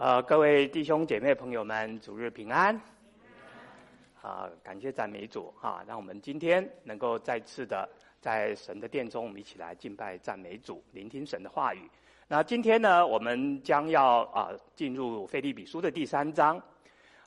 呃，各位弟兄姐妹朋友们，主日平安。啊，感谢赞美主啊，让我们今天能够再次的在神的殿中，我们一起来敬拜赞美主，聆听神的话语。那今天呢，我们将要啊进入腓利比书的第三章。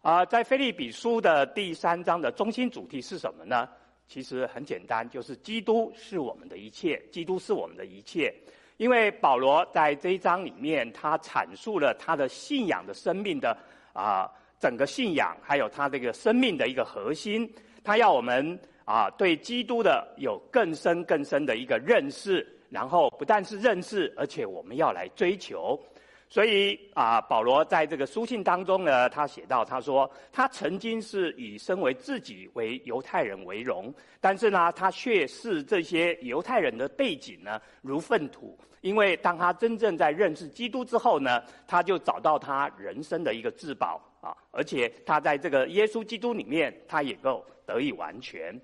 啊，在腓利比书的第三章的中心主题是什么呢？其实很简单，就是基督是我们的一切，基督是我们的一切。因为保罗在这一章里面，他阐述了他的信仰的生命的啊整个信仰，还有他这个生命的一个核心，他要我们啊对基督的有更深更深的一个认识，然后不但是认识，而且我们要来追求。所以啊，保罗在这个书信当中呢，他写到，他说他曾经是以身为自己为犹太人为荣，但是呢，他却视这些犹太人的背景呢如粪土，因为当他真正在认识基督之后呢，他就找到他人生的一个至宝啊，而且他在这个耶稣基督里面，他也够得以完全。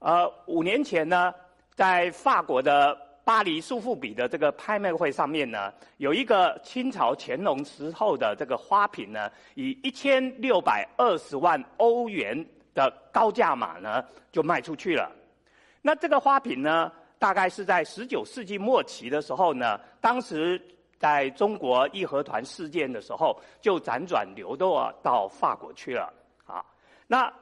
呃，五年前呢，在法国的。巴黎苏富比的这个拍卖会上面呢，有一个清朝乾隆时候的这个花瓶呢，以一千六百二十万欧元的高价码呢，就卖出去了。那这个花瓶呢，大概是在十九世纪末期的时候呢，当时在中国义和团事件的时候，就辗转流落到法国去了。啊，那。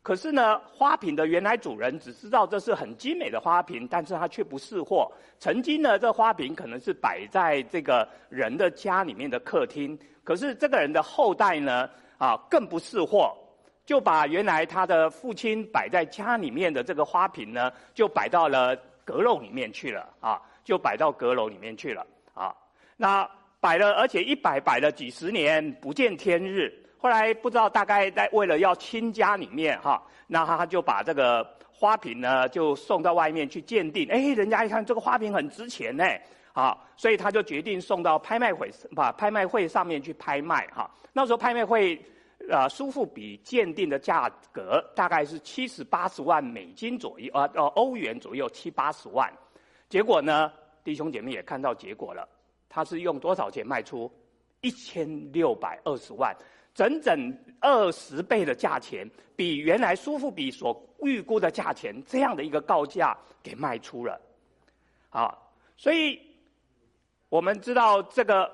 可是呢，花瓶的原来主人只知道这是很精美的花瓶，但是他却不识货。曾经呢，这花瓶可能是摆在这个人的家里面的客厅。可是这个人的后代呢，啊，更不识货，就把原来他的父亲摆在家里面的这个花瓶呢，就摆到了阁楼里面去了啊，就摆到阁楼里面去了啊。那摆了，而且一摆摆了几十年，不见天日。后来不知道大概在为了要亲家里面哈，那他就把这个花瓶呢就送到外面去鉴定。哎，人家一看这个花瓶很值钱呢，啊，所以他就决定送到拍卖会，把拍卖会上面去拍卖哈。那时候拍卖会啊，苏富比鉴定的价格大概是七十八十万美金左右啊，哦欧元左右七八十万。结果呢，弟兄姐妹也看到结果了，他是用多少钱卖出？一千六百二十万。整整二十倍的价钱，比原来苏富比所预估的价钱这样的一个高价给卖出了，啊，所以我们知道这个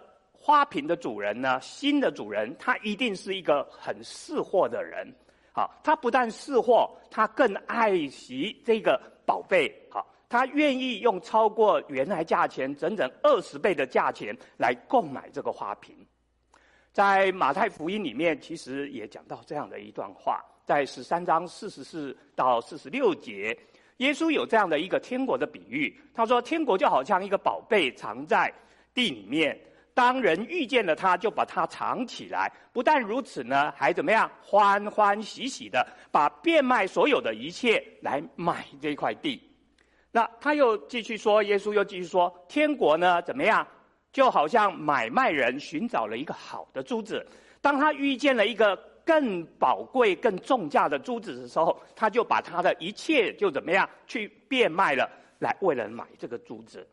花瓶的主人呢，新的主人他一定是一个很识货的人，好，他不但识货，他更爱惜这个宝贝，好，他愿意用超过原来价钱整整二十倍的价钱来购买这个花瓶。在马太福音里面，其实也讲到这样的一段话，在十三章四十四到四十六节，耶稣有这样的一个天国的比喻。他说：“天国就好像一个宝贝藏在地里面，当人遇见了他，就把它藏起来。不但如此呢，还怎么样？欢欢喜喜的把变卖所有的一切来买这块地。那他又继续说，耶稣又继续说，天国呢怎么样？”就好像买卖人寻找了一个好的珠子，当他遇见了一个更宝贵、更重价的珠子的时候，他就把他的一切就怎么样去变卖了，来为了买这个珠子。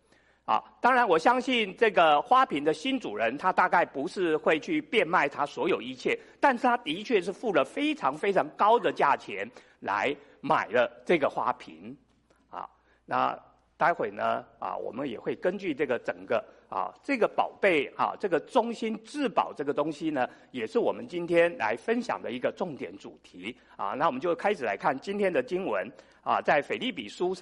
啊，当然我相信这个花瓶的新主人，他大概不是会去变卖他所有一切，但是他的确是付了非常非常高的价钱来买了这个花瓶。啊，那待会呢，啊，我们也会根据这个整个。啊，这个宝贝啊，这个中心至宝这个东西呢，也是我们今天来分享的一个重点主题啊。那我们就开始来看今天的经文啊，在腓利比书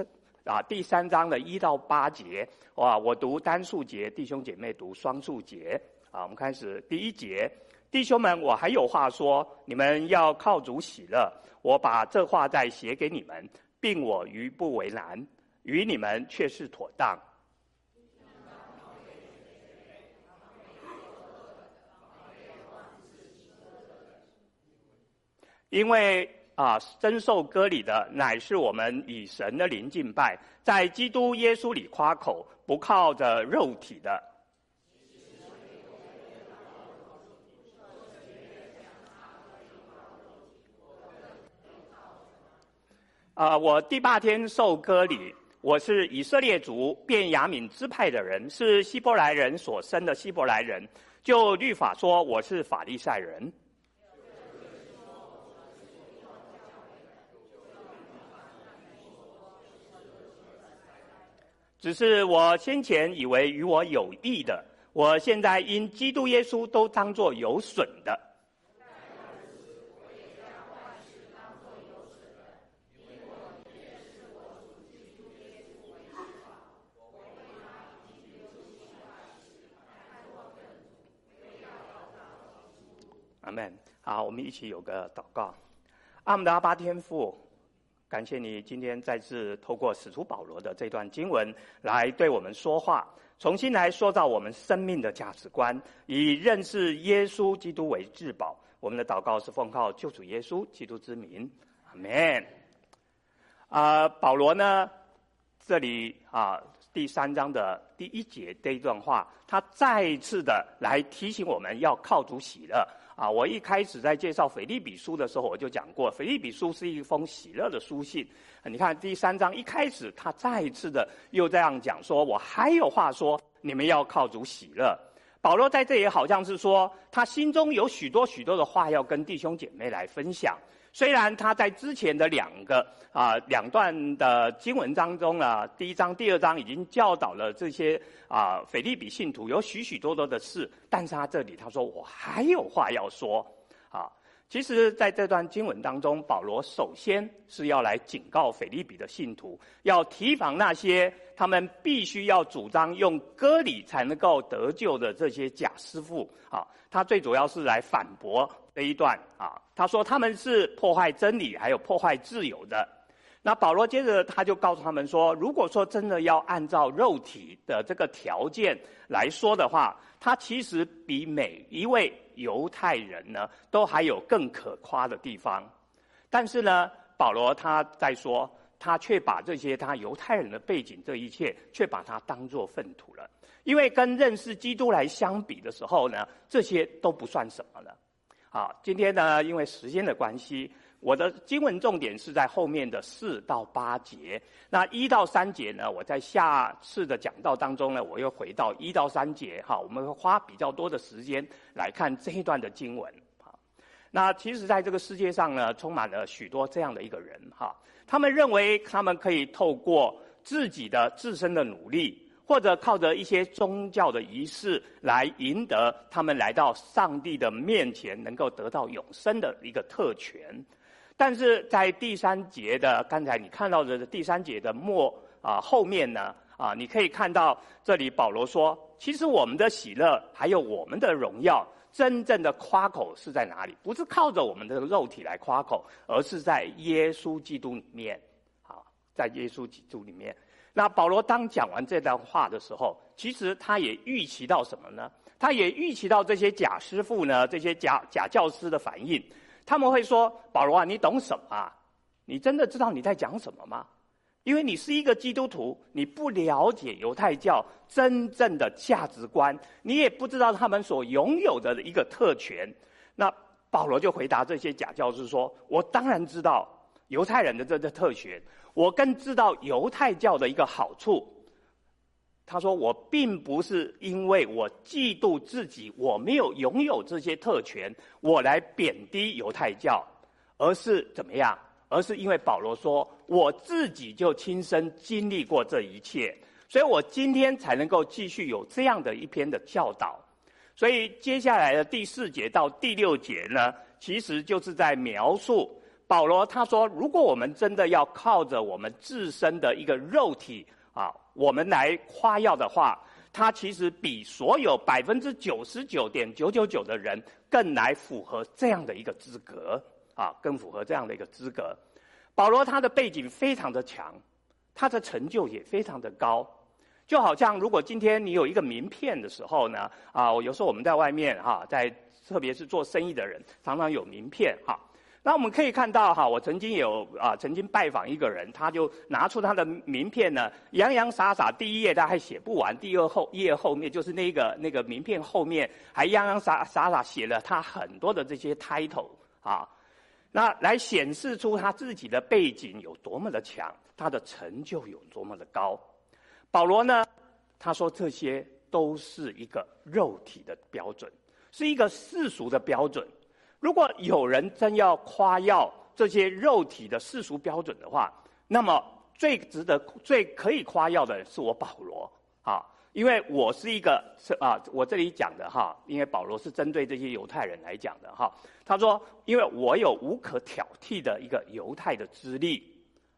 啊第三章的一到八节。哇，我读单数节，弟兄姐妹读双数节。啊，我们开始第一节，弟兄们，我还有话说，你们要靠主喜乐。我把这话再写给你们，并我于不为难，与你们却是妥当。因为啊，真受割礼的乃是我们以神的灵敬拜，在基督耶稣里夸口，不靠着肉体的。啊，我第八天受割礼，我是以色列族便雅悯支派的人，是希伯来人所生的希伯来人。就律法说，我是法利赛人。只是我先前以为与我有益的，我现在因基督耶稣都当作有损的。阿门。好，我们一起有个祷告。阿们的阿爸天父。感谢你今天再次透过使徒保罗的这段经文来对我们说话，重新来塑造我们生命的价值观，以认识耶稣基督为至宝。我们的祷告是奉靠救主耶稣基督之名，阿门。啊、保罗呢，这里啊第三章的第一节这一段话，他再一次的来提醒我们要靠主喜乐。啊，我一开始在介绍腓立比书的时候，我就讲过，腓立比书是一封喜乐的书信。你看第三章一开始，他再一次的又这样讲说：“我还有话说，你们要靠主喜乐。”保罗在这里好像是说，他心中有许多许多的话要跟弟兄姐妹来分享。虽然他在之前的两个啊两段的经文当中呢，第一章、第二章已经教导了这些啊腓利比信徒有许许多多的事，但是他这里他说，我还有话要说啊。其实在这段经文当中，保罗首先是要来警告腓利比的信徒，要提防那些他们必须要主张用割礼才能够得救的这些假师傅啊。他最主要是来反驳这一段啊。他说他们是破坏真理，还有破坏自由的。那保罗接着他就告诉他们说，如果说真的要按照肉体的这个条件来说的话，他其实比每一位犹太人呢都还有更可夸的地方。但是呢，保罗他在说，他却把这些他犹太人的背景这一切，却把它当作粪土了。因为跟认识基督来相比的时候呢，这些都不算什么了。好，今天呢，因为时间的关系。我的经文重点是在后面的四到八节，那一到三节呢，我在下次的讲道当中呢，我又回到一到三节，哈，我们会花比较多的时间来看这一段的经文，哈。那其实，在这个世界上呢，充满了许多这样的一个人，哈，他们认为他们可以透过自己的自身的努力，或者靠着一些宗教的仪式来赢得他们来到上帝的面前，能够得到永生的一个特权。但是在第三节的刚才你看到的第三节的末啊后面呢啊，你可以看到这里保罗说，其实我们的喜乐还有我们的荣耀，真正的夸口是在哪里？不是靠着我们的肉体来夸口，而是在耶稣基督里面。好，在耶稣基督里面。那保罗当讲完这段话的时候，其实他也预期到什么呢？他也预期到这些假师傅呢，这些假假教师的反应。他们会说：“保罗啊，你懂什么？你真的知道你在讲什么吗？因为你是一个基督徒，你不了解犹太教真正的价值观，你也不知道他们所拥有的一个特权。”那保罗就回答这些假教师说：“我当然知道犹太人的这个特权，我更知道犹太教的一个好处。”他说：“我并不是因为我嫉妒自己，我没有拥有这些特权，我来贬低犹太教，而是怎么样？而是因为保罗说，我自己就亲身经历过这一切，所以我今天才能够继续有这样的一篇的教导。所以接下来的第四节到第六节呢，其实就是在描述保罗他说，如果我们真的要靠着我们自身的一个肉体。”我们来夸耀的话，他其实比所有百分之九十九点九九九的人更来符合这样的一个资格啊，更符合这样的一个资格。保罗他的背景非常的强，他的成就也非常的高，就好像如果今天你有一个名片的时候呢，啊，有时候我们在外面哈，在特别是做生意的人，常常有名片哈。那我们可以看到哈，我曾经有啊，曾经拜访一个人，他就拿出他的名片呢，洋洋洒洒，第一页他还写不完，第二后页后面就是那个那个名片后面还洋洋洒洒洒写了他很多的这些 title 啊，那来显示出他自己的背景有多么的强，他的成就有多么的高。保罗呢，他说这些都是一个肉体的标准，是一个世俗的标准。如果有人真要夸耀这些肉体的世俗标准的话，那么最值得、最可以夸耀的是我保罗啊，因为我是一个是啊，我这里讲的哈，因为保罗是针对这些犹太人来讲的哈。他说，因为我有无可挑剔的一个犹太的资历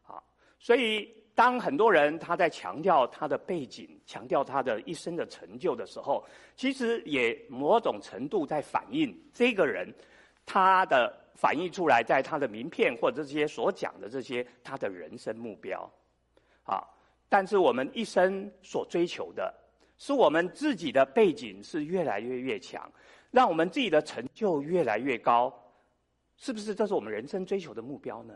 啊，所以当很多人他在强调他的背景、强调他的一生的成就的时候，其实也某种程度在反映这个人。他的反映出来，在他的名片或者这些所讲的这些他的人生目标，啊，但是我们一生所追求的，是我们自己的背景是越来越越强，让我们自己的成就越来越高，是不是？这是我们人生追求的目标呢？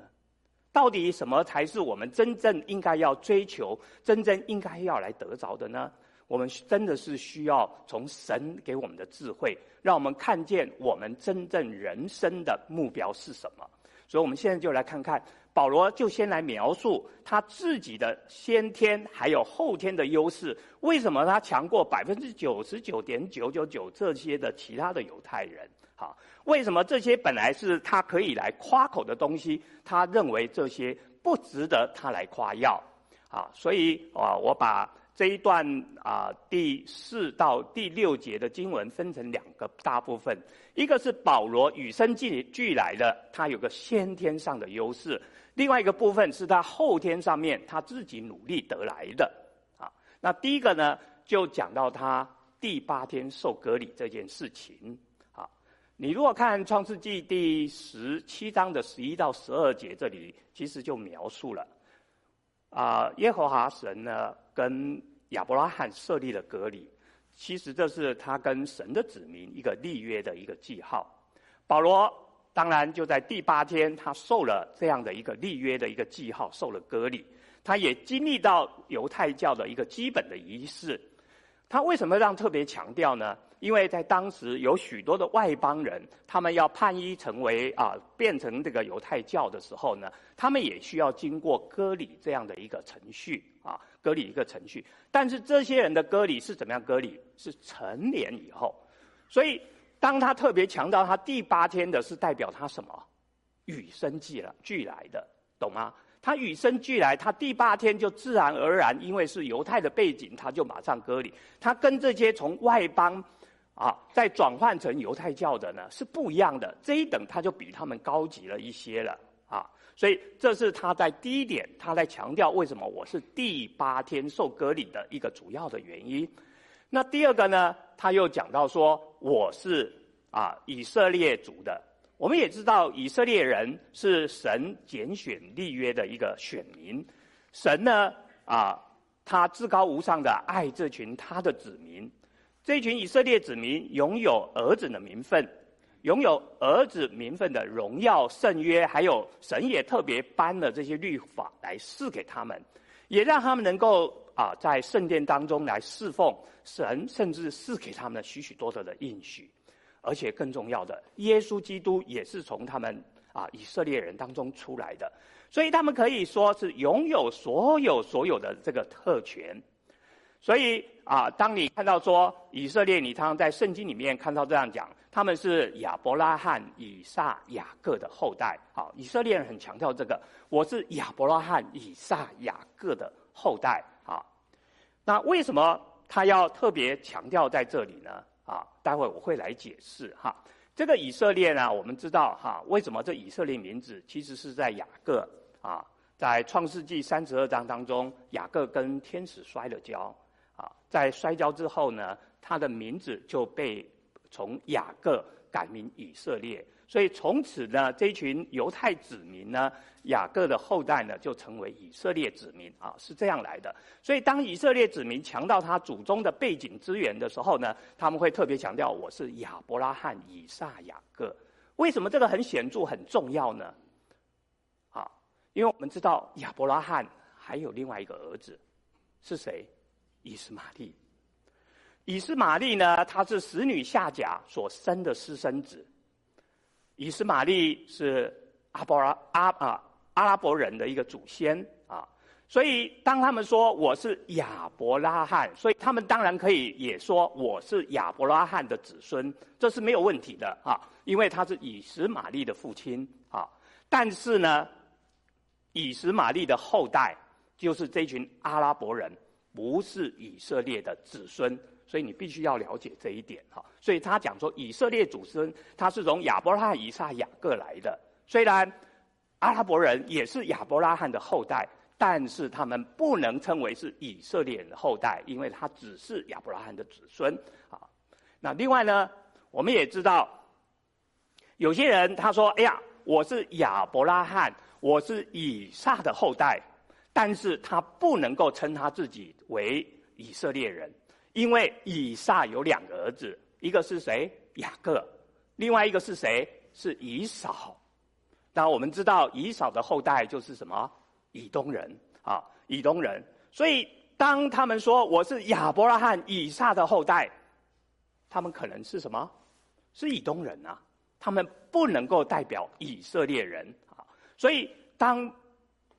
到底什么才是我们真正应该要追求、真正应该要来得着的呢？我们真的是需要从神给我们的智慧，让我们看见我们真正人生的目标是什么。所以，我们现在就来看看保罗，就先来描述他自己的先天还有后天的优势。为什么他强过百分之九十九点九九九这些的其他的犹太人？好，为什么这些本来是他可以来夸口的东西，他认为这些不值得他来夸耀？啊，所以啊，我把。这一段啊，第四到第六节的经文分成两个大部分，一个是保罗与生俱俱来的，他有个先天上的优势；另外一个部分是他后天上面他自己努力得来的。啊，那第一个呢，就讲到他第八天受割礼这件事情。啊，你如果看创世纪第十七章的十一到十二节，这里其实就描述了。啊，耶和华神呢，跟亚伯拉罕设立了割礼，其实这是他跟神的子民一个立约的一个记号。保罗当然就在第八天，他受了这样的一个立约的一个记号，受了割礼。他也经历到犹太教的一个基本的仪式。他为什么让特别强调呢？因为在当时有许多的外邦人，他们要叛逆成为啊，变成这个犹太教的时候呢，他们也需要经过割礼这样的一个程序啊，割礼一个程序。但是这些人的割礼是怎么样割礼？是成年以后。所以当他特别强调他第八天的是代表他什么？与生俱来俱来的，懂吗？他与生俱来，他第八天就自然而然，因为是犹太的背景，他就马上割礼。他跟这些从外邦啊再转换成犹太教的呢是不一样的，这一等他就比他们高级了一些了。所以这是他在第一点，他在强调为什么我是第八天受割礼的一个主要的原因。那第二个呢，他又讲到说我是啊以色列族的。我们也知道，以色列人是神拣选立约的一个选民。神呢，啊，他至高无上的爱这群他的子民。这群以色列子民拥有儿子的名分，拥有儿子名分的荣耀圣约，还有神也特别颁了这些律法来赐给他们，也让他们能够啊，在圣殿当中来侍奉神，甚至赐给他们许许多多的应许。而且更重要的，耶稣基督也是从他们啊以色列人当中出来的，所以他们可以说是拥有所有所有的这个特权。所以啊，当你看到说以色列，你常常在圣经里面看到这样讲，他们是亚伯拉罕、以撒、雅各的后代。好，以色列人很强调这个，我是亚伯拉罕、以撒、雅各的后代。好，那为什么他要特别强调在这里呢？啊，待会我会来解释哈。这个以色列呢，我们知道哈，为什么这以色列名字其实是在雅各啊，在创世纪三十二章当中，雅各跟天使摔了跤啊，在摔跤之后呢，他的名字就被从雅各改名以色列。所以从此呢，这群犹太子民呢，雅各的后代呢，就成为以色列子民啊，是这样来的。所以当以色列子民强调他祖宗的背景资源的时候呢，他们会特别强调我是亚伯拉罕、以撒、雅各。为什么这个很显著、很重要呢？啊，因为我们知道亚伯拉罕还有另外一个儿子，是谁？以实玛利。以斯玛利呢，他是使女夏甲所生的私生子。以斯玛利是阿伯拉阿啊阿拉伯人的一个祖先啊，所以当他们说我是亚伯拉罕，所以他们当然可以也说我是亚伯拉罕的子孙，这是没有问题的啊，因为他是以斯玛利的父亲啊。但是呢，以实玛利的后代就是这群阿拉伯人，不是以色列的子孙，所以你必须要了解这一点哈。所以他讲说以色列祖孙，他是从亚伯拉罕、以撒、雅各来的。虽然阿拉伯人也是亚伯拉罕的后代。但是他们不能称为是以色列人的后代，因为他只是亚伯拉罕的子孙啊。那另外呢，我们也知道，有些人他说：“哎呀，我是亚伯拉罕，我是以撒的后代。”但是他不能够称他自己为以色列人，因为以撒有两个儿子，一个是谁？雅各，另外一个是谁？是以扫。那我们知道，以扫的后代就是什么？以东人啊，以东人，所以当他们说我是亚伯拉罕、以撒的后代，他们可能是什么？是以东人啊，他们不能够代表以色列人啊。所以当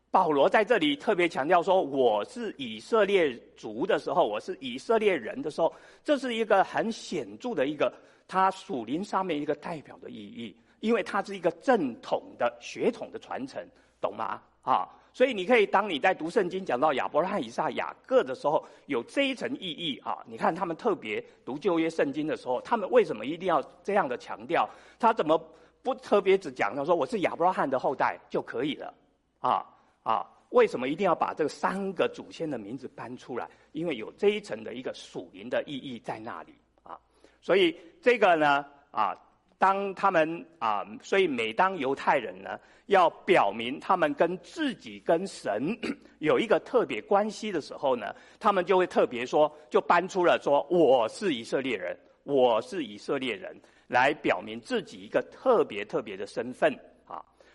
保罗在这里特别强调说我是以色列族的时候，我是以色列人的时候，这是一个很显著的一个他属灵上面一个代表的意义，因为它是一个正统的血统的传承，懂吗？啊。所以你可以，当你在读圣经讲到亚伯拉罕、以撒、雅各的时候，有这一层意义啊。你看他们特别读旧约圣经的时候，他们为什么一定要这样的强调？他怎么不特别只讲到说我是亚伯拉罕的后代就可以了？啊啊，为什么一定要把这三个祖先的名字搬出来？因为有这一层的一个属灵的意义在那里啊。所以这个呢啊。当他们啊，所以每当犹太人呢要表明他们跟自己跟神 有一个特别关系的时候呢，他们就会特别说，就搬出了说我是以色列人，我是以色列人，来表明自己一个特别特别的身份，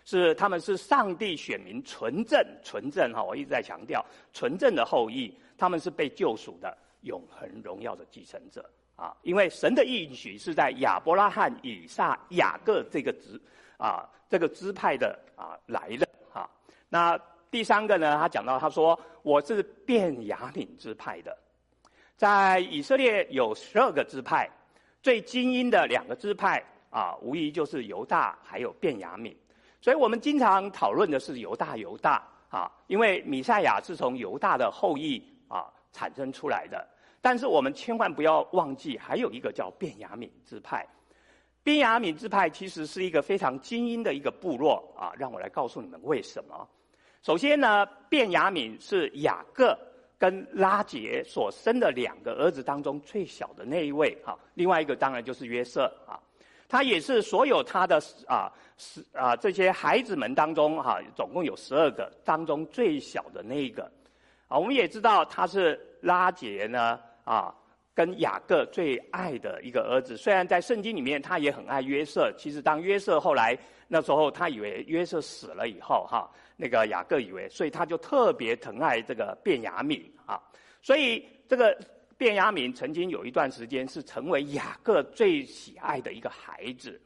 是他们是上帝选民纯正纯正哈，我一直在强调纯正的后裔，他们是被救赎的永恒荣耀的继承者。啊，因为神的应许是在亚伯拉罕、以撒、雅各这个支啊，这个支派的啊来的啊。那第三个呢，他讲到他说我是便雅悯支派的，在以色列有十二个支派，最精英的两个支派啊，无疑就是犹大还有便雅悯。所以我们经常讨论的是犹大，犹大啊，因为米赛亚是从犹大的后裔啊产生出来的。但是我们千万不要忘记，还有一个叫便雅悯支派。便雅悯支派其实是一个非常精英的一个部落啊！让我来告诉你们为什么。首先呢，便雅悯是雅各跟拉结所生的两个儿子当中最小的那一位哈。另外一个当然就是约瑟啊，他也是所有他的啊十啊这些孩子们当中哈，总共有十二个当中最小的那一个啊。我们也知道他是拉结呢。啊，跟雅各最爱的一个儿子，虽然在圣经里面他也很爱约瑟，其实当约瑟后来那时候他以为约瑟死了以后，哈，那个雅各以为，所以他就特别疼爱这个便雅悯啊，所以这个便雅悯曾经有一段时间是成为雅各最喜爱的一个孩子，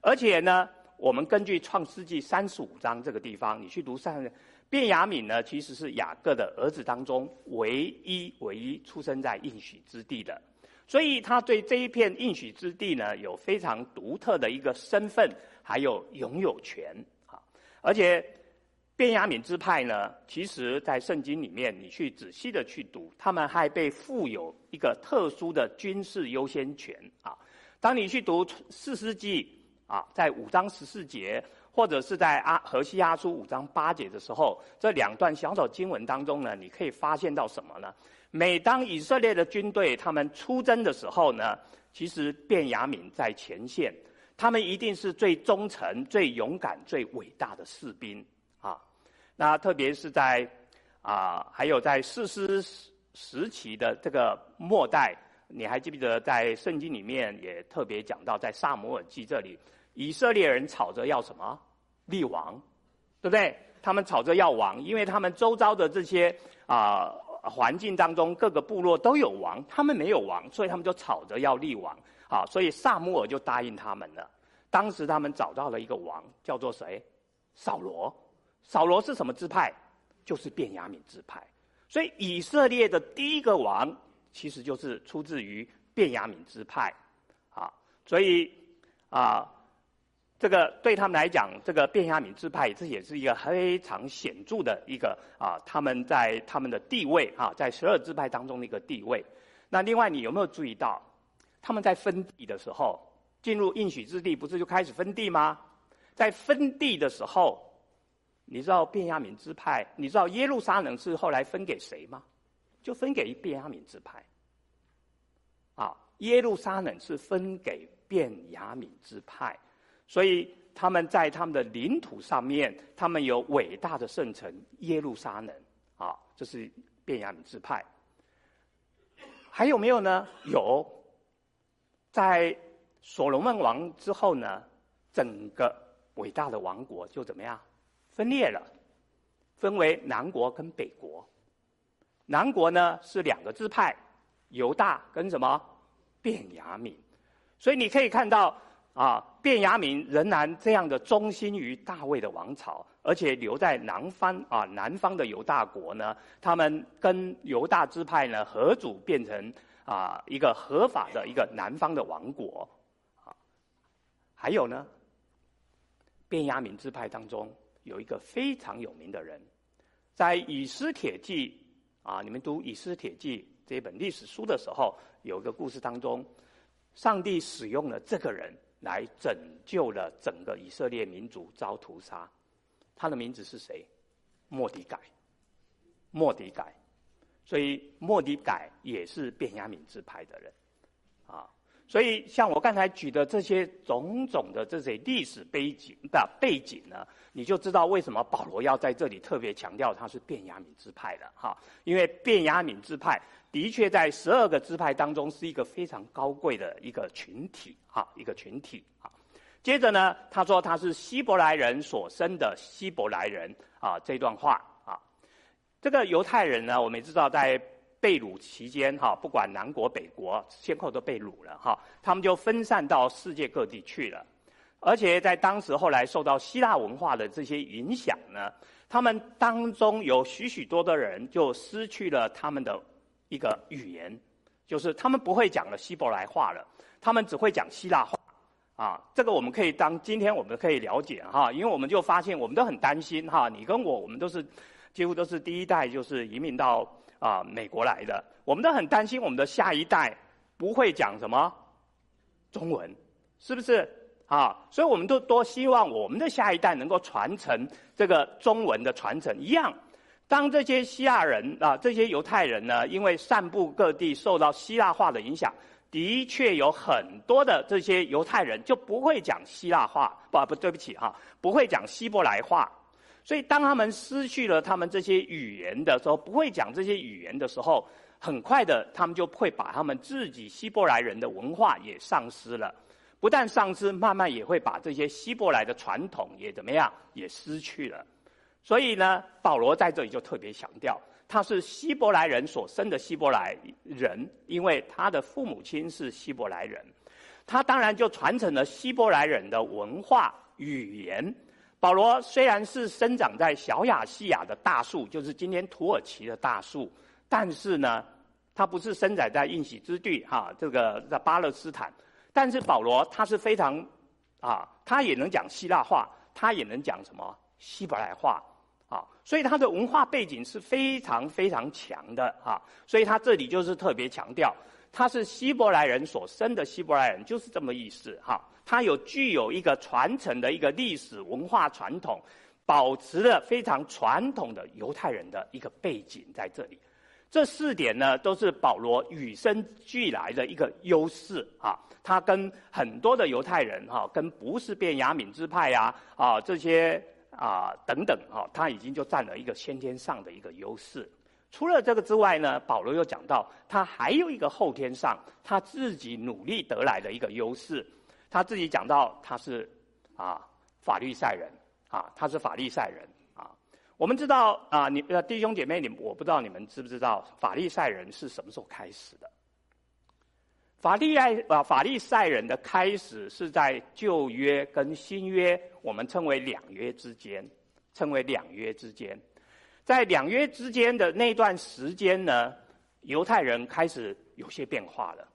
而且呢，我们根据创世纪三十五章这个地方，你去读上。便雅悯呢，其实是雅各的儿子当中唯一唯一出生在应许之地的，所以他对这一片应许之地呢，有非常独特的一个身份，还有拥有权啊。而且便雅悯支派呢，其实在圣经里面，你去仔细的去读，他们还被赋有一个特殊的军事优先权啊。当你去读四世纪啊，在五章十四节。或者是在阿何西阿书五章八节的时候，这两段小小经文当中呢，你可以发现到什么呢？每当以色列的军队他们出征的时候呢，其实便雅悯在前线，他们一定是最忠诚、最勇敢、最伟大的士兵。那特别是在啊，还有在四师时期的这个末代，你还记不记得在圣经里面也特别讲到，在撒母耳记这里。以色列人吵着要什么立王，对不对？他们吵着要王，因为他们周遭的这些啊、环境当中，各个部落都有王，他们没有王，所以他们就吵着要立王。啊，所以撒母耳就答应他们了。当时他们找到了一个王，叫做谁？扫罗。扫罗是什么支派？就是便雅悯支派。所以以色列的第一个王，其实就是出自于便雅悯支派，啊，所以啊，这个对他们来讲，这个便雅悯支派这也是一个非常显著的一个啊，他们在他们的地位啊，在十二支派当中的一个地位。那另外，你有没有注意到，他们在分地的时候，进入应许之地，不是就开始分地吗？在分地的时候，你知道便雅悯支派，你知道耶路撒冷是后来分给谁吗？就分给便雅悯支派。啊，耶路撒冷是分给便雅悯支派，所以他们在他们的领土上面，他们有伟大的圣城耶路撒冷。啊，这是便雅悯支派。还有没有呢？有，在所罗门王之后呢，整个伟大的王国就怎么样？分裂了，分为南国跟北国。南国呢是两个支派，犹大跟什么？便雅悯。所以你可以看到啊，便雅悯仍然这样的忠心于大卫的王朝，而且留在南方啊，南方的犹大国呢，他们跟犹大支派呢合组，变成啊一个合法的一个南方的王国。啊，还有呢，便雅悯支派当中。有一个非常有名的人，在以斯帖记啊，你们读以斯帖记这本历史书的时候，有一个故事当中，上帝使用了这个人来拯救了整个以色列民族遭屠杀。他的名字是谁？末底改。莫底改，所以莫底改也是便雅悯支派的人啊。所以像我刚才举的这些种种的这些历史背景的背景呢，你就知道为什么保罗要在这里特别强调他是变雅敏支派的哈，因为变雅敏支派的确在十二个支派当中是一个非常高贵的一个群体哈，一个群体啊。接着呢，他说他是希伯来人所生的希伯来人啊，这段话啊，这个犹太人呢，我们也知道在被掳期间哈，不管南国北国，先后都被掳了哈，他们就分散到世界各地去了。而且在当时后来受到希腊文化的这些影响呢，他们当中有许许多多的人就失去了他们的一个语言，就是他们不会讲了希伯来话了，他们只会讲希腊话。啊，这个我们可以当今天我们可以了解哈，因为我们就发现我们都很担心哈，你跟我我们都是几乎都是第一代就是移民到啊美国来的，我们都很担心我们的下一代不会讲什么中文，是不是？啊，所以我们都多希望我们的下一代能够传承这个中文的传承一样。当这些希腊人啊，这些犹太人呢，因为散布各地，受到希腊化的影响，的确有很多的这些犹太人就不会讲希腊话，不不，对不起哈，不会讲希伯来话。所以当他们失去了他们这些语言的时候，不会讲这些语言的时候，很快的他们就会把他们自己希伯来人的文化也丧失了。不但丧失，慢慢也会把这些希伯来的传统也怎么样，也失去了。所以呢，保罗在这里就特别强调，他是希伯来人所生的希伯来人，因为他的父母亲是希伯来人，他当然就传承了希伯来人的文化语言。保罗虽然是生长在小亚细亚的大树，就是今天土耳其的大树，但是呢，他不是生长在应许之地哈，这个在巴勒斯坦。但是保罗他是非常，啊，他也能讲希腊话，他也能讲什么希伯来话，啊，所以他的文化背景是非常非常强的啊，所以他这里就是特别强调，他是希伯来人所生的希伯来人，就是这么意思哈，他有具有一个传承的一个历史文化传统，保持了非常传统的犹太人的一个背景在这里。这四点呢，都是保罗与生俱来的一个优势啊。他跟很多的犹太人哈，跟不是变雅敏支派呀啊这些啊等等哈，他已经就占了一个先天上的一个优势。除了这个之外呢，保罗又讲到，他还有一个后天上他自己努力得来的一个优势。他自己讲到他是啊法利赛人啊，他是法利赛人啊。我们知道啊，你呃弟兄姐妹，你我不知道你们知不知道法利赛人是什么时候开始的？法利赛啊，法利赛人的开始是在旧约跟新约，我们称为两约之间，称为两约之间。在两约之间的那段时间呢，犹太人开始有些变化了。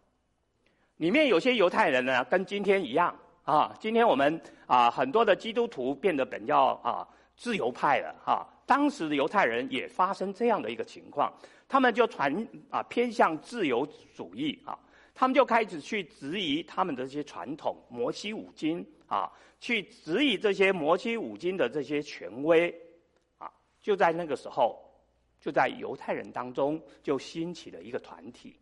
里面有些犹太人呢，跟今天一样啊，今天我们啊很多的基督徒变得比较啊自由派了哈。当时的犹太人也发生这样的一个情况，他们就传啊偏向自由主义啊，他们就开始去质疑他们的这些传统摩西五经啊，去质疑这些摩西五经的这些权威啊。就在那个时候，就在犹太人当中就兴起了一个团体。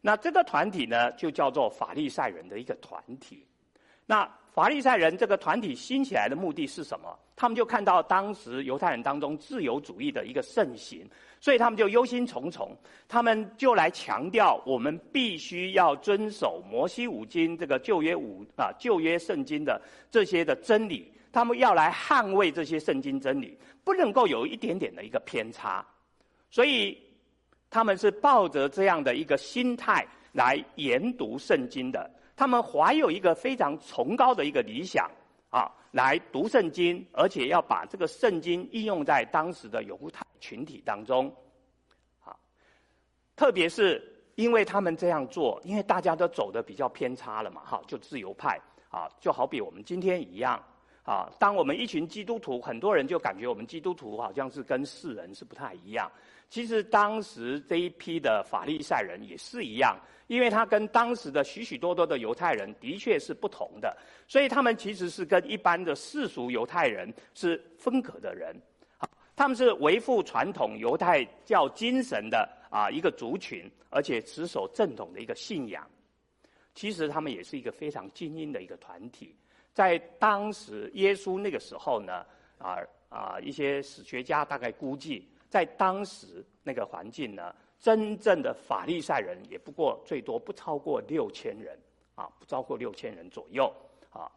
那这个团体呢，就叫做法利赛人的一个团体。那法利赛人这个团体兴起来的目的是什么？他们就看到当时犹太人当中自由主义的一个盛行，所以他们就忧心忡忡。他们就来强调，我们必须要遵守摩西五经这个旧约五啊旧约圣经的这些的真理。他们要来捍卫这些圣经真理，不能够有一点点的一个偏差。所以。他们是抱着这样的一个心态来研读圣经的，他们怀有一个非常崇高的一个理想啊，来读圣经，而且要把这个圣经应用在当时的犹太群体当中，啊，特别是因为他们这样做，因为大家都走的比较偏差了嘛，哈，就自由派啊，就好比我们今天一样啊，当我们一群基督徒，很多人就感觉我们基督徒好像是跟世人是不太一样。其实当时这一批的法利赛人也是一样，因为他跟当时的许许多多的犹太人的确是不同的，所以他们其实是跟一般的世俗犹太人是分隔的人。他们是维护传统犹太教精神的啊一个族群，而且持守正统的一个信仰。其实他们也是一个非常精英的一个团体。在当时耶稣那个时候呢，啊啊一些史学家大概估计。在当时那个环境呢，真正的法利赛人也不过最多不超过六千人，啊，不超过六千人左右，啊，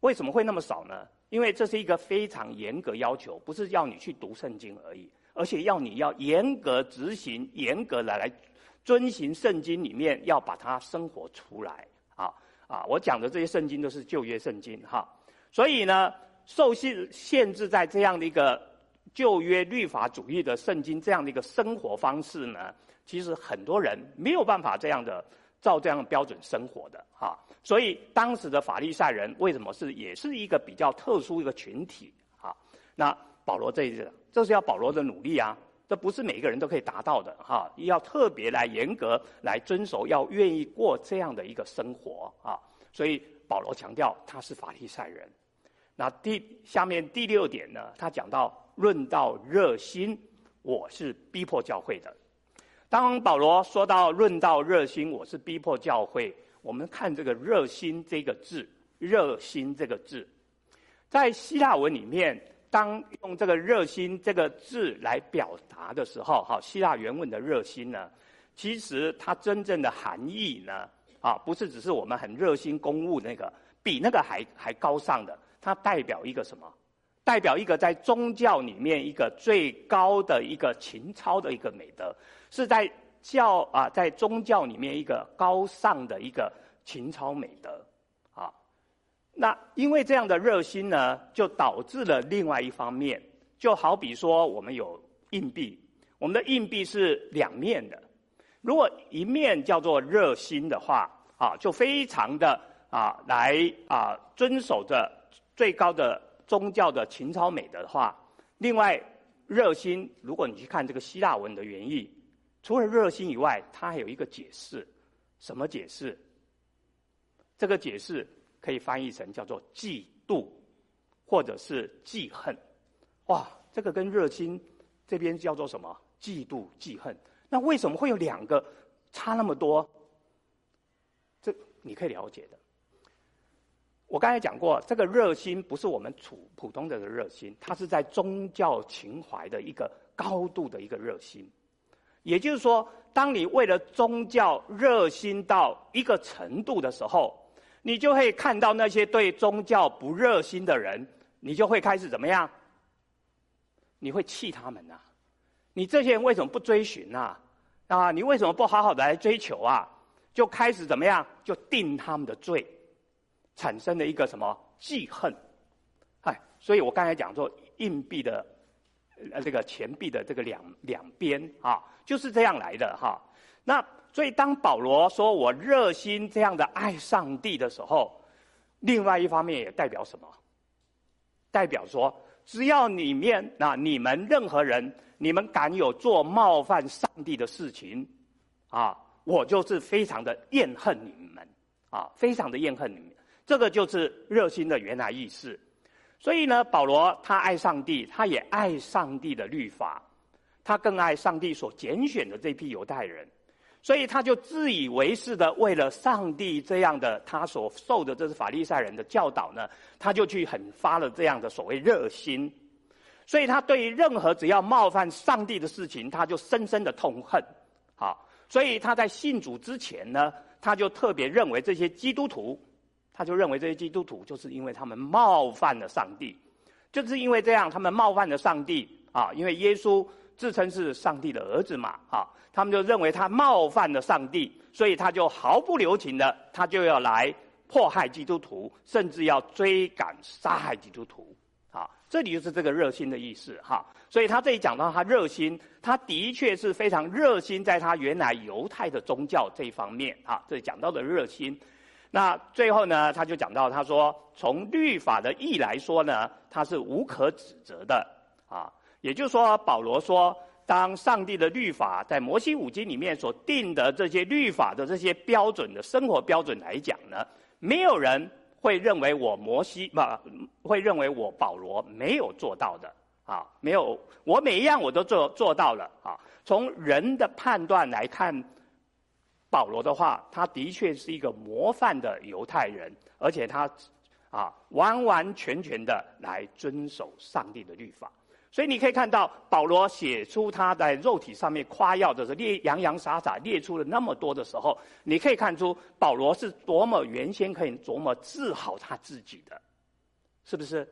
为什么会那么少呢？因为这是一个非常严格要求，不是要你去读圣经而已，而且要你要严格执行，严格的来遵行圣经里面，要把它生活出来，啊啊，我讲的这些圣经都是旧约圣经哈，所以呢，受限限制在这样的一个。旧约律法主义的圣经这样的一个生活方式呢，其实很多人没有办法这样的照这样的标准生活的哈。所以当时的法利赛人为什么是也是一个比较特殊一个群体哈？那保罗这一个，这是要保罗的努力啊，这不是每个人都可以达到的哈。要特别来严格来遵守，要愿意过这样的一个生活啊。所以保罗强调他是法利赛人。那第下面第六点呢，他讲到。论到热心，我是逼迫教会的。当保罗说到论到热心，我是逼迫教会。我们看这个“热心”这个字，“热心”这个字，在希腊文里面，当用这个“热心”这个字来表达的时候，哈，希腊原文的“热心”呢，其实它真正的含义呢，啊，不是只是我们很热心公务那个，比那个还还高尚的，它代表一个什么？代表一个在宗教里面一个最高的一个情操的一个美德，是在教啊，在宗教里面一个高尚的一个情操美德啊。那因为这样的热心呢，就导致了另外一方面，就好比说我们有硬币，我们的硬币是两面的，如果一面叫做热心的话啊，就非常的啊来啊遵守着最高的。宗教的情操美德的话，另外热心，如果你去看这个希腊文的原意，除了热心以外，它还有一个解释，什么解释？这个解释可以翻译成叫做嫉妒，或者是记恨。哇，这个跟热心这边叫做什么？嫉妒、记恨。那为什么会有两个差那么多？这你可以了解的。我刚才讲过，这个热心不是我们普普通人的热心，它是在宗教情怀的一个高度的一个热心。也就是说，当你为了宗教热心到一个程度的时候，你就会看到那些对宗教不热心的人，你就会开始怎么样？你会气他们呐、你这些人为什么不追寻呐？啊，你为什么不好好的来追求啊？就开始怎么样？就定他们的罪。产生了一个什么记恨？哎，所以我刚才讲说硬币的呃这个钱币的这个两两边啊，就是这样来的哈。那所以当保罗说我热心这样的爱上帝的时候，另外一方面也代表什么？代表说，只要里面那你们任何人，你们敢有做冒犯上帝的事情，啊，我就是非常的厌恨你们，啊，非常的厌恨你们。这个就是热心的原来意思。所以呢，保罗他爱上帝，他也爱上帝的律法，他更爱上帝所拣选的这批犹太人。所以他就自以为是的，为了上帝这样的他所受的这是法利赛人的教导呢，他就去很发了这样的所谓热心。所以他对于任何只要冒犯上帝的事情，他就深深的痛恨。好，所以他在信主之前呢，他就特别认为这些基督徒，他就认为这些基督徒就是因为他们冒犯了上帝，就是因为这样他们冒犯了上帝啊，因为耶稣自称是上帝的儿子嘛，啊。他们就认为他冒犯了上帝，所以他就毫不留情的，他就要来迫害基督徒，甚至要追赶杀害基督徒。啊，这里就是这个热心的意思哈。所以他这里讲到他热心，他的确是非常热心，在他原来犹太的宗教这一方面啊，这里讲到的热心。那最后呢，他就讲到他说，从律法的义来说呢，他是无可指责的啊。也就是说，保罗说。当上帝的律法在摩西五经里面所定的这些律法的这些标准的生活标准来讲呢，没有人会认为我摩西不会认为我保罗没有做到的啊，没有我每一样我都做做到了啊。从人的判断来看，保罗的话，他的确是一个模范的犹太人，而且他啊完完全全的来遵守上帝的律法。所以你可以看到，保罗写出他在肉体上面夸耀的时候，列洋洋洒洒列出了那么多的时候，你可以看出保罗是多么原先可以琢磨治好他自己的，是不是？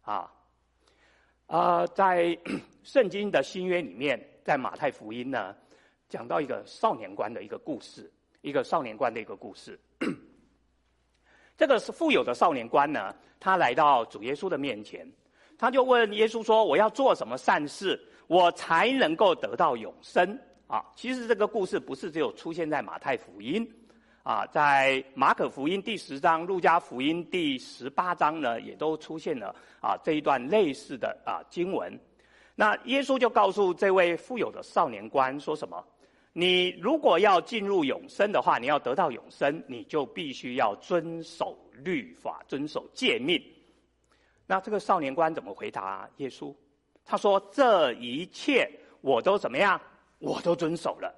啊，啊、在 圣经的新约里面，在马太福音呢，讲到一个少年官的一个故事，一个少年官的一个故事。这个是富有的少年官呢，他来到主耶稣的面前。他就问耶稣说：“我要做什么善事，我才能够得到永生？”啊，其实这个故事不是只有出现在马太福音，啊，在马可福音第十章、路加福音第十八章呢，也都出现了啊这一段类似的啊经文。那耶稣就告诉这位富有的少年官说什么：“你如果要进入永生的话，你要得到永生，你就必须要遵守律法，遵守诫命。”那这个少年官怎么回答耶稣？他说：“这一切我都怎么样？我都遵守了。”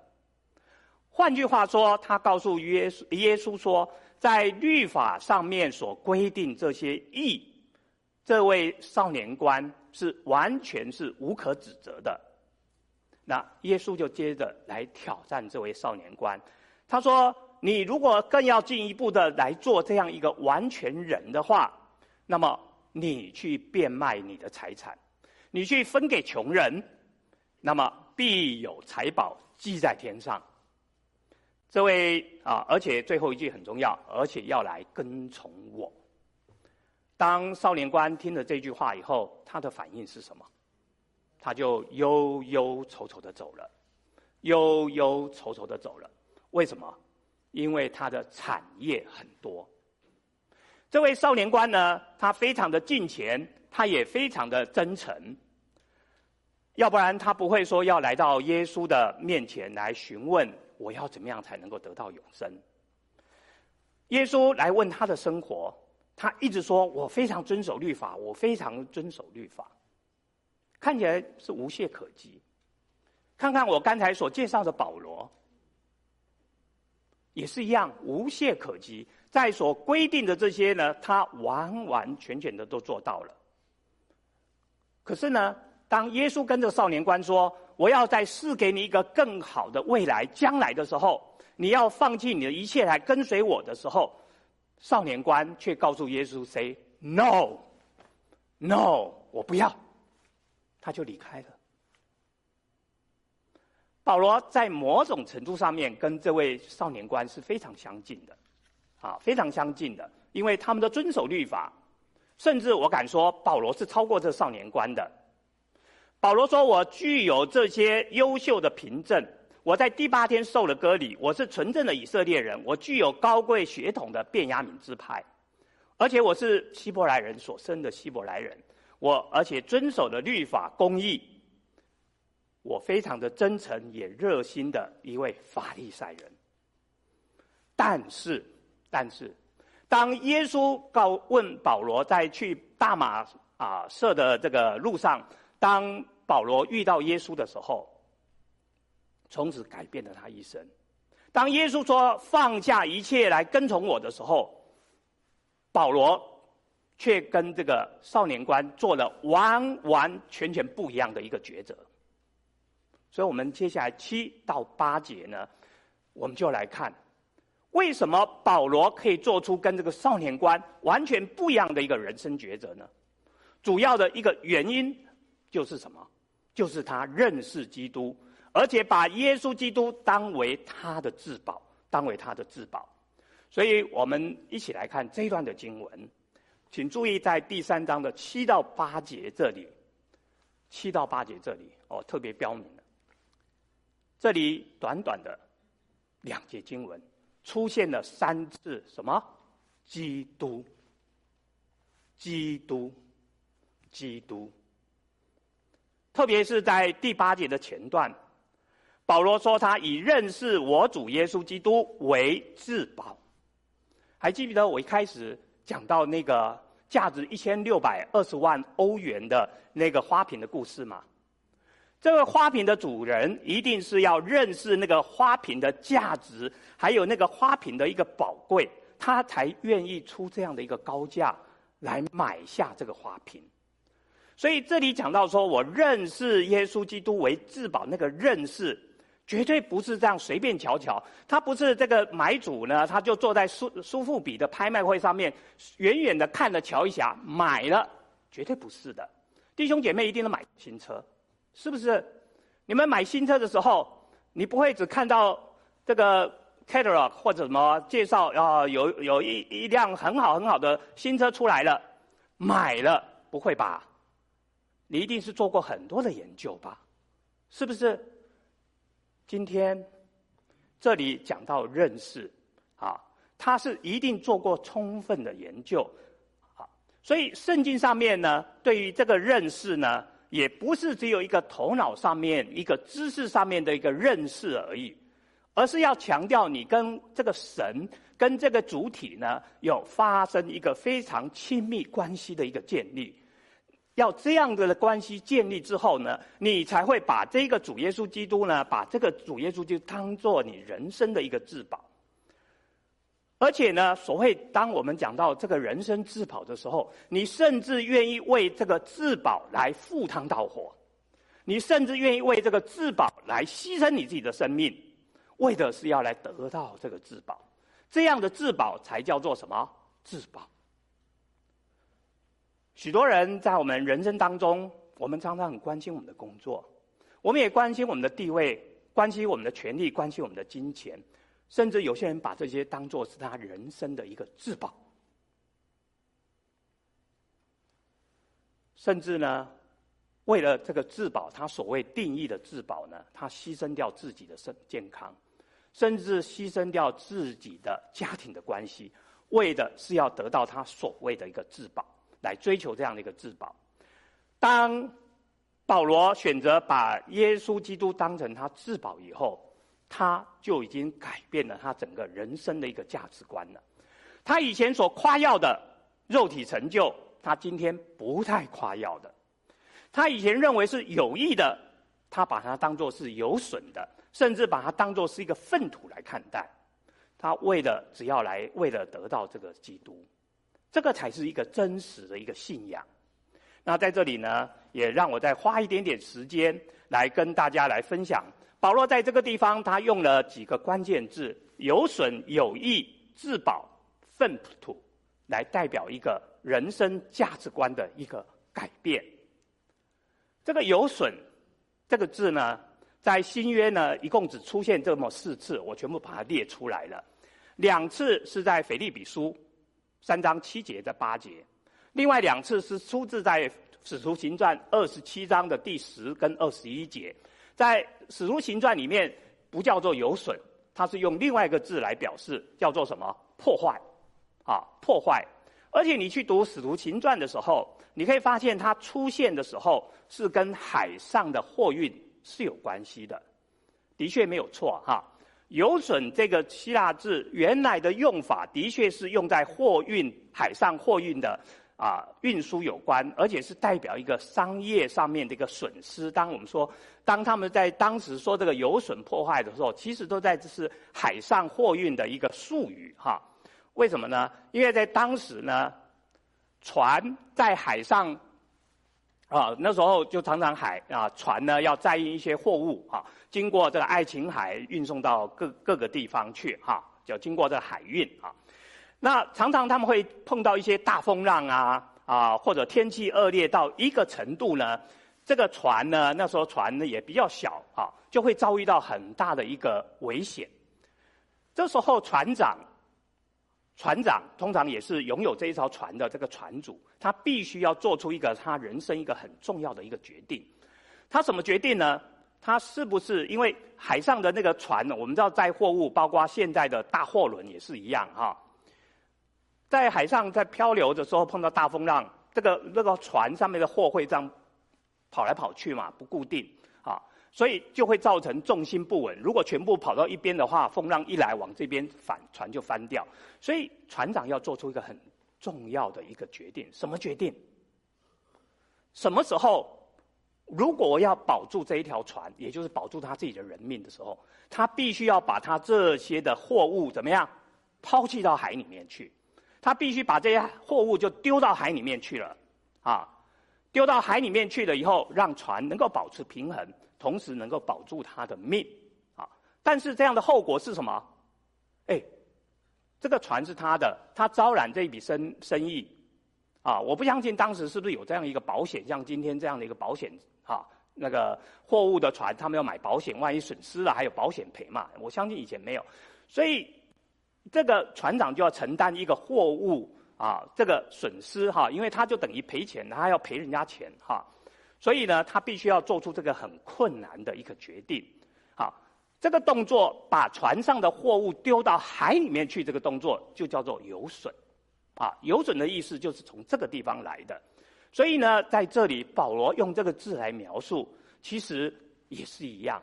换句话说，他告诉耶稣耶稣说，在律法上面所规定这些义，这位少年官是完全是无可指责的。那耶稣就接着来挑战这位少年官，他说：“你如果更要进一步的来做这样一个完全人的话，那么。”你去变卖你的财产，你去分给穷人，那么必有财宝积在天上。这位啊，而且最后一句很重要，而且要来跟从我。当少年官听了这句话以后，他的反应是什么？他就忧忧愁愁的走了，忧忧愁愁的走了。为什么？因为他的产业很多。这位少年官呢，他非常的敬虔，他也非常的真诚。要不然他不会说要来到耶稣的面前来询问，我要怎么样才能够得到永生。耶稣来问他的生活，他一直说我非常遵守律法，我非常遵守律法，看起来是无懈可击。看看我刚才所介绍的保罗，也是一样无懈可击。在所规定的这些呢，他完完全全的都做到了。可是呢，当耶稣跟着少年官说：“我要再赐给你一个更好的未来，将来的时候，你要放弃你的一切来跟随我的时候，”少年官却告诉耶稣：“Say no, no，我不要。”他就离开了。保罗在某种程度上面跟这位少年官是非常相近的。啊，非常相近的，因为他们的遵守律法，甚至我敢说，保罗是超过这少年官的。保罗说：“我具有这些优秀的凭证。我在第八天受了割礼，我是纯正的以色列人，我具有高贵血统的便雅悯支派，而且我是希伯来人所生的希伯来人。我而且遵守了律法公义。我非常的真诚也热心的一位法利赛人。但是，但是，当耶稣告问保罗在去大马啊舍的这个路上，当保罗遇到耶稣的时候。”从此改变了他一生。当耶稣说放下一切来跟从我的时候，保罗却跟这个少年官做了完完全全不一样的一个抉择。所以，我们接下来七到八节呢，我们就来看为什么保罗可以做出跟这个少年官完全不一样的一个人生抉择呢？主要的一个原因就是什么？就是他认识基督。而且把耶稣基督当为他的至宝，当为他的至宝，所以我们一起来看这一段的经文，请注意在第三章的七到八节这里，七到八节这里哦，特别标明了，这里短短的两节经文出现了三次什么？基督，基督，基督，特别是在第八节的前段。保罗说：“他以认识我主耶稣基督为至宝。”还记不得我一开始讲到那个价值一千六百二十万欧元的那个花瓶的故事吗？这个花瓶的主人一定是要认识那个花瓶的价值，还有那个花瓶的一个宝贵，他才愿意出这样的一个高价来买下这个花瓶。所以这里讲到说：“我认识耶稣基督为至宝。”那个认识。绝对不是这样随便瞧瞧，他不是这个买主呢，他就坐在苏苏富比的拍卖会上面，远远的看了瞧一下，买了，绝对不是的。弟兄姐妹一定能买新车，是不是？你们买新车的时候，你不会只看到这个 catalog 或者什么介绍啊，有有一一辆很好很好的新车出来了，买了，不会吧？你一定是做过很多的研究吧？是不是？今天这里讲到认识，啊，他是一定做过充分的研究，啊，所以圣经上面呢，对于这个认识呢，也不是只有一个头脑上面、一个知识上面的一个认识而已，而是要强调你跟这个神、跟这个主体呢，有发生一个非常亲密关系的一个建立。要这样的关系建立之后呢，你才会把这个主耶稣基督呢，把这个主耶稣就当做你人生的一个至宝。而且呢，所谓当我们讲到这个人生至宝的时候，你甚至愿意为这个至宝来赴汤蹈火，你甚至愿意为这个至宝来牺牲你自己的生命，为的是要来得到这个至宝。这样的至宝才叫做什么？至宝。许多人在我们人生当中，我们常常很关心我们的工作，我们也关心我们的地位，关心我们的权利，关心我们的金钱，甚至有些人把这些当做是他人生的一个至宝。甚至呢，为了这个至宝，他所谓定义的至宝呢，他牺牲掉自己的身健康，甚至牺牲掉自己的家庭的关系，为的是要得到他所谓的一个至宝。来追求这样的一个至宝。当保罗选择把耶稣基督当成他至宝以后，他就已经改变了他整个人生的一个价值观了。他以前所夸耀的肉体成就，他今天不太夸耀的。他以前认为是有益的，他把它当作是有损的，甚至把它当作是一个粪土来看待。他为了只要来为了得到这个基督。这个才是一个真实的一个信仰。那在这里呢，也让我再花一点点时间来跟大家来分享。保罗在这个地方，他用了几个关键字：有损、有益、自保、粪土，来代表一个人生价值观的一个改变。这个“有损”这个字呢，在新约呢，一共只出现这么四次，我全部把它列出来了。两次是在腓利比书。三章七节的八节，另外两次是出自在使徒行传二十七章的第十跟二十一节，在使徒行传里面不叫做有损，它是用另外一个字来表示，叫做什么？破坏，啊，破坏。而且你去读使徒行传的时候，你可以发现它出现的时候是跟海上的货运是有关系的，的确没有错哈。有损这个希腊字原来的用法，的确是用在货运、海上货运的啊运输有关，而且是代表一个商业上面的一个损失。当我们说，当他们在当时说这个有损破坏的时候，其实都在这是海上货运的一个术语哈。为什么呢？因为在当时呢，船在海上。啊，那时候就常常海啊，船呢要载运一些货物啊，经过这个爱琴海运送到各各个地方去哈、啊，就经过这个海运啊。那常常他们会碰到一些大风浪啊啊，或者天气恶劣到一个程度呢，这个船呢那时候船呢也比较小啊，就会遭遇到很大的一个危险。这时候船长。船长通常也是拥有这一艘船的这个船主，他必须要做出一个他人生一个很重要的一个决定。他什么决定呢？他是不是因为海上的那个船呢？我们知道载货物，包括现在的大货轮也是一样哈。在海上在漂流的时候碰到大风浪，这个那个船上面的货会这样跑来跑去嘛，不固定。所以就会造成重心不稳。如果全部跑到一边的话，风浪一来往这边反，船就翻掉。所以船长要做出一个很重要的一个决定，什么决定？什么时候？如果要保住这一条船，也就是保住他自己的人命的时候，他必须要把他这些的货物怎么样抛弃到海里面去？他必须把这些货物就丢到海里面去了，啊，丢到海里面去了以后，让船能够保持平衡。同时能够保住他的命，啊！但是这样的后果是什么？哎，这个船是他的，他招揽这一笔生生意，啊！我不相信当时是不是有这样一个保险，像今天这样的一个保险，啊，那个货物的船，他们要买保险，万一损失了还有保险赔嘛？我相信以前没有，所以这个船长就要承担一个货物啊这个损失哈，因为他就等于赔钱，他要赔人家钱哈。所以呢，他必须要做出这个很困难的一个决定。好，这个动作把船上的货物丢到海里面去，这个动作就叫做有损。啊，有损的意思就是从这个地方来的。所以呢，在这里保罗用这个字来描述，其实也是一样。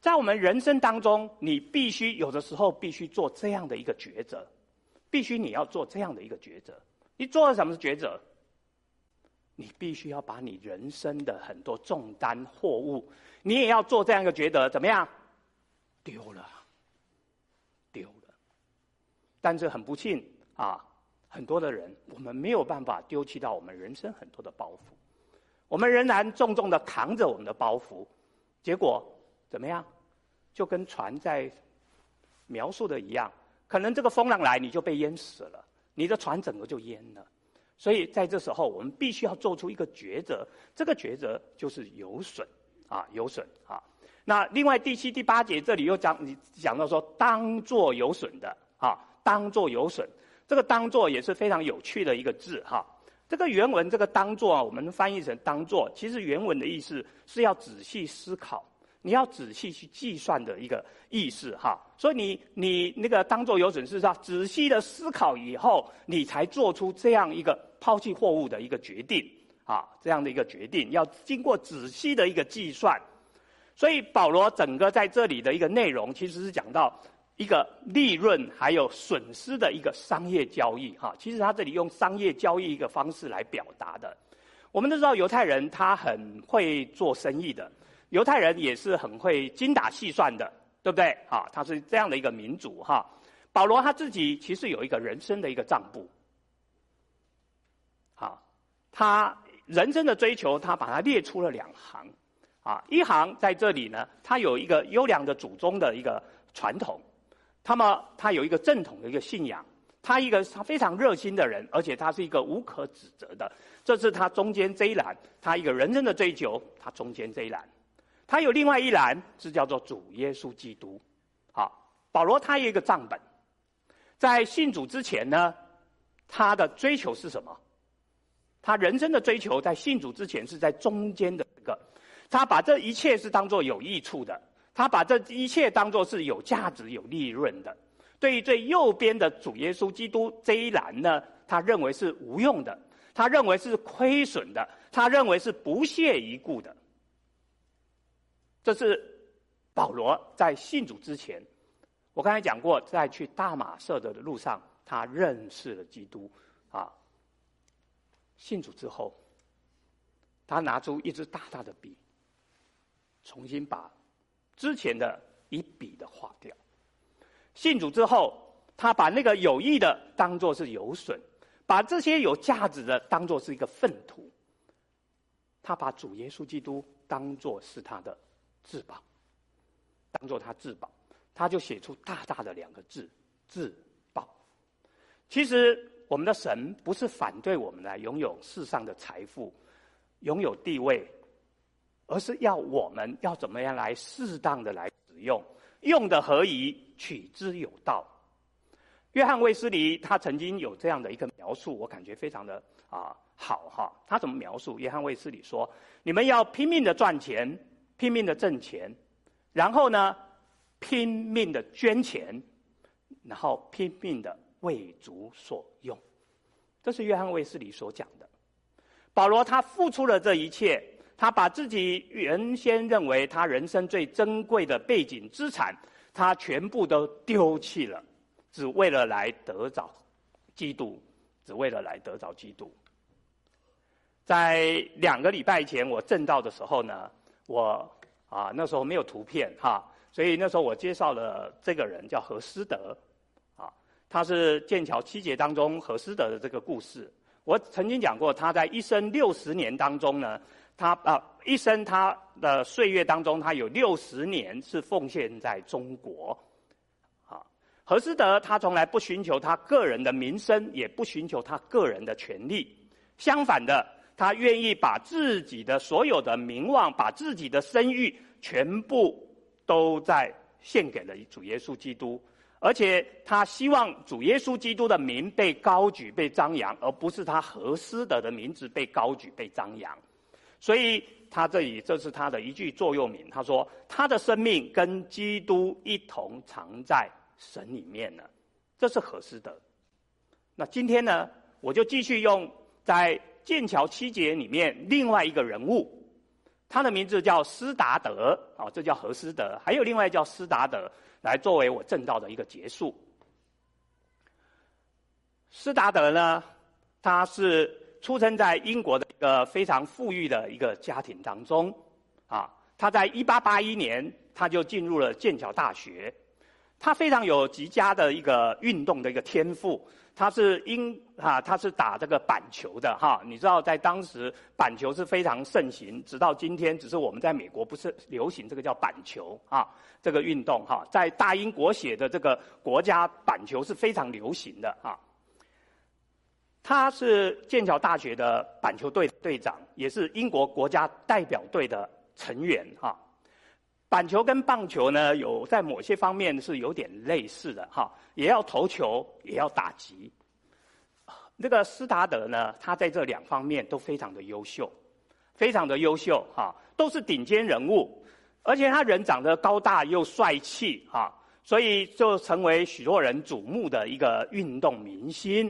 在我们人生当中，你必须有的时候必须做这样的一个抉择，必须你要做这样的一个抉择。你做了什么抉择？你必须要把你人生的很多重担货物，你也要做这样一个抉择怎么样？丢了，丢了。但是很不幸啊，很多的人我们没有办法丢弃到我们人生很多的包袱，我们仍然重重的扛着我们的包袱，结果怎么样？就跟船在描述的一样，可能这个风浪来你就被淹死了，你的船整个就淹了。所以在这时候，我们必须要做出一个抉择，这个抉择就是有损，啊，有损啊。那另外第七、第八节这里又讲，你讲到说当做有损的，啊，当做有损，这个当做也是非常有趣的一个字，哈。这个原文这个当做啊，我们翻译成当做，其实原文的意思是要仔细思考。你要仔细去计算的一个意思哈，所以你你那个当做有损失上，仔细的思考以后，你才做出这样一个抛弃货物的一个决定啊，这样的一个决定要经过仔细的一个计算。所以保罗整个在这里的一个内容，其实是讲到一个利润还有损失的一个商业交易哈。其实他这里用商业交易一个方式来表达的。我们都知道犹太人他很会做生意的。犹太人也是很会精打细算的，对不对？啊，他是这样的一个民族哈。保罗他自己其实有一个人生的一个账簿，好，他人生的追求，他把它列出了两行，啊，一行在这里呢，他有一个优良的祖宗的一个传统，那么他有一个正统的一个信仰，他一个他非常热心的人，而且他是一个无可指责的，这是他中间这一栏，他一个人生的追求，他中间这一栏。他有另外一栏是叫做主耶稣基督，好，保罗他有一个账本，在信主之前呢，他的追求是什么？他人生的追求在信主之前是在中间的这个，他把这一切是当做有益处的，他把这一切当做是有价值、有利润的。对于最右边的主耶稣基督这一栏呢，他认为是无用的，他认为是亏损的，他认为是不屑一顾的。这是保罗在信主之前，我刚才讲过，在去大马色的路上，他认识了基督啊。信主之后，他拿出一支大大的笔，重新把之前的一笔的划掉。信主之后，他把那个有益的当做是有损，把这些有价值的当做是一个粪土。他把主耶稣基督当做是他的至宝，当做他至宝，他就写出大大的两个字“至宝”。其实我们的神不是反对我们来拥有世上的财富、拥有地位，而是要我们要怎么样来适当的来使用。用的合宜，取之有道。约翰卫斯理他曾经有这样的一个描述，我感觉非常的啊好哈。他怎么描述？约翰卫斯理说：“你们要拼命的赚钱，拼命的挣钱，然后呢，拼命的捐钱，然后拼命的为主所用。”这是约翰卫斯理所讲的。保罗他付出了这一切。他把自己原先认为他人生最珍贵的背景资产，他全部都丢弃了，只为了来得着基督，只为了来得着基督。在两个礼拜前我证道的时候呢，我啊那时候没有图片哈，所以那时候我介绍了这个人叫何思德，啊，他是剑桥七杰当中何思德的这个故事。我曾经讲过，他在一生六十年当中呢。他啊，一生他的岁月当中，他有六十年是奉献在中国。啊，何思德他从来不寻求他个人的名声，也不寻求他个人的权利。相反的，他愿意把自己的所有的名望，把自己的声誉，全部都在献给了主耶稣基督。而且他希望主耶稣基督的名被高举、被张扬，而不是他何思德的名字被高举、被张扬。所以他这里这是他的一句座右铭，他说：“他的生命跟基督一同藏在神里面了。”这是何思德。那今天呢，我就继续用在剑桥七杰里面另外一个人物，他的名字叫斯达德，啊，这叫何斯德，还有另外叫斯达德，来作为我正道的一个结束。斯达德呢，他是。出生在英国的一个非常富裕的一个家庭当中，啊，他在一八八一年他就进入了剑桥大学，他非常有极佳的一个运动的一个天赋，他是英啊，他是打这个板球的哈，你知道在当时板球是非常盛行，直到今天，只是我们在美国不是流行这个叫板球啊，这个运动哈，在大英国写的这个国家板球是非常流行的啊。他是剑桥大学的板球队队长，也是英国国家代表队的成员哈。板球跟棒球呢，有在某些方面是有点类似的哈，也要投球，也要打击。那个斯达德呢，他在这两方面都非常的优秀，非常的优秀哈，都是顶尖人物，而且他人长得高大又帅气哈，所以就成为许多人瞩目的一个运动明星。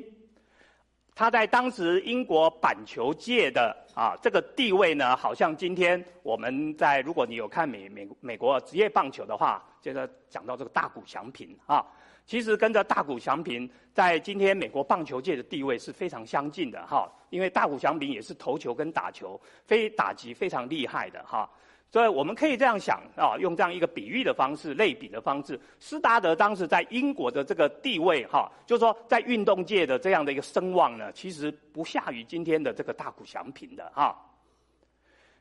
他在当时英国板球界的啊这个地位呢，好像今天我们在如果你有看美美美国职业棒球的话，接着讲到这个大谷翔平啊，其实跟着大谷翔平在今天美国棒球界的地位是非常相近的哈，因为大谷翔平也是投球跟打球非打击非常厉害的哈。所以我们可以这样想啊，用这样一个比喻的方式、类比的方式，斯达德当时在英国的这个地位，哈，就是说在运动界的这样的一个声望呢，其实不下于今天的这个大谷祥平的哈。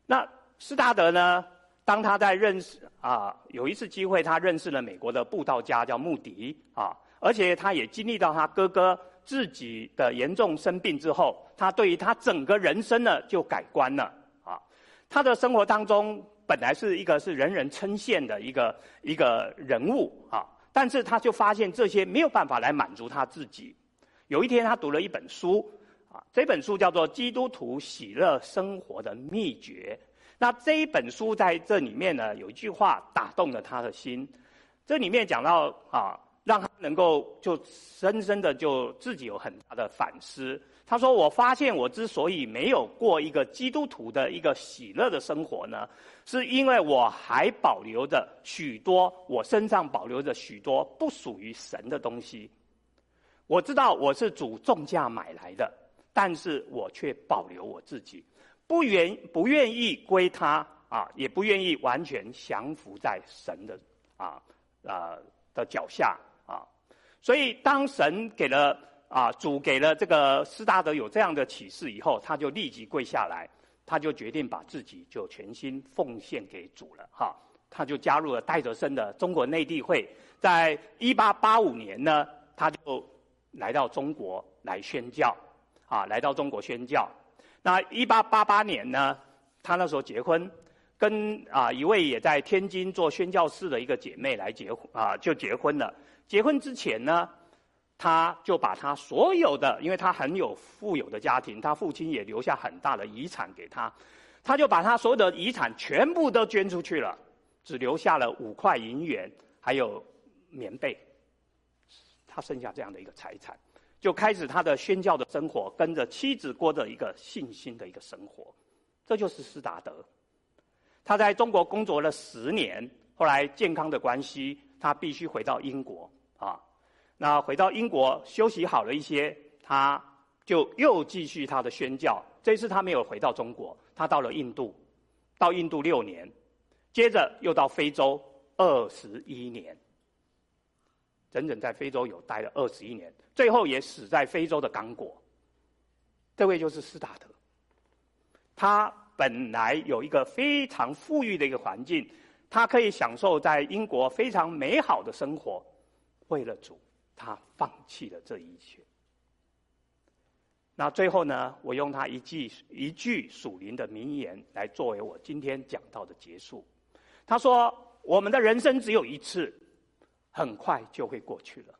那斯达德呢，当他在认识啊，有一次机会，他认识了美国的布道家叫穆迪啊，而且他也经历到他哥哥自己的严重生病之后，他对于他整个人生呢就改观了啊，他的生活当中。本来是一个是人人称羡的一个一个人物啊，但是他就发现这些没有办法来满足他自己。有一天，他读了一本书啊，这本书叫做《基督徒喜乐生活的秘诀》。那这一本书在这里面呢，有一句话打动了他的心。这里面讲到啊，让他能够就深深的就自己有很大的反思。他说：“我发现我之所以没有过一个基督徒的一个喜乐的生活呢，是因为我还保留着许多，我身上保留着许多不属于神的东西。我知道我是主重价买来的。”但是我却保留我自己，不愿不愿意归他啊，也不愿意完全降服在神的啊啊的脚下啊。所以当神给了啊主给了这个斯大德有这样的启示以后，他就立即跪下来，他就决定把自己就全心奉献给主了哈。他就加入了戴德生的中国内地会，在一八八五年呢，他就来到中国来宣教。啊，来到中国宣教。那一八八八年呢，他那时候结婚，跟啊一位也在天津做宣教士的一个姐妹来结婚啊，就结婚了。结婚之前呢，他就把他所有的，因为他很有富有的家庭，他父亲也留下很大的遗产给他，他就把他所有的遗产全部都捐出去了，只留下了五块银元，还有棉被，他剩下这样的一个财产。就开始他的宣教的生活，跟着妻子过着一个信心的一个生活，这就是斯达德。他在中国工作了十年，后来健康的关系，他必须回到英国啊。那回到英国休息好了一些，他就又继续他的宣教。这次他没有回到中国，他到了印度，到印度六年，接着又到非洲二十一年。整整在非洲有待了二十一年，最后也死在非洲的刚果。这位就是斯达德，他本来有一个非常富裕的一个环境，他可以享受在英国非常美好的生活。为了主，他放弃了这一切。那最后呢，我用他一句一句属灵的名言来作为我今天讲到的结束。他说：“我们的人生只有一次。”很快就会过去了。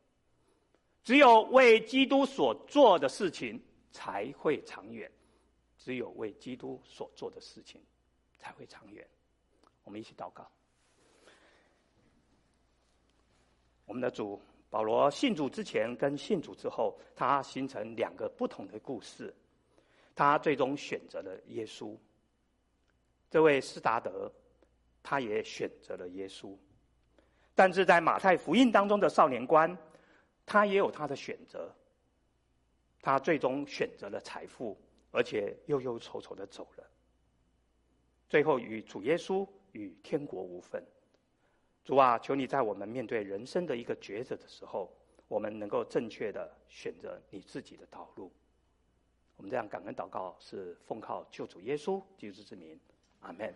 只有为基督所做的事情才会长远，只有为基督所做的事情才会长远。我们一起祷告。我们的主保罗信主之前跟信主之后，他形成两个不同的故事。他最终选择了耶稣。这位斯达德，他也选择了耶稣。但是在马太福音当中的少年官，他也有他的选择。他最终选择了财富，而且忧忧愁愁的走了。最后与主耶稣与天国无分。主啊，求你在我们面对人生的一个抉择的时候，我们能够正确的选择你自己的道路。我们这样感恩祷告，是奉靠救主耶稣基督之名，阿门。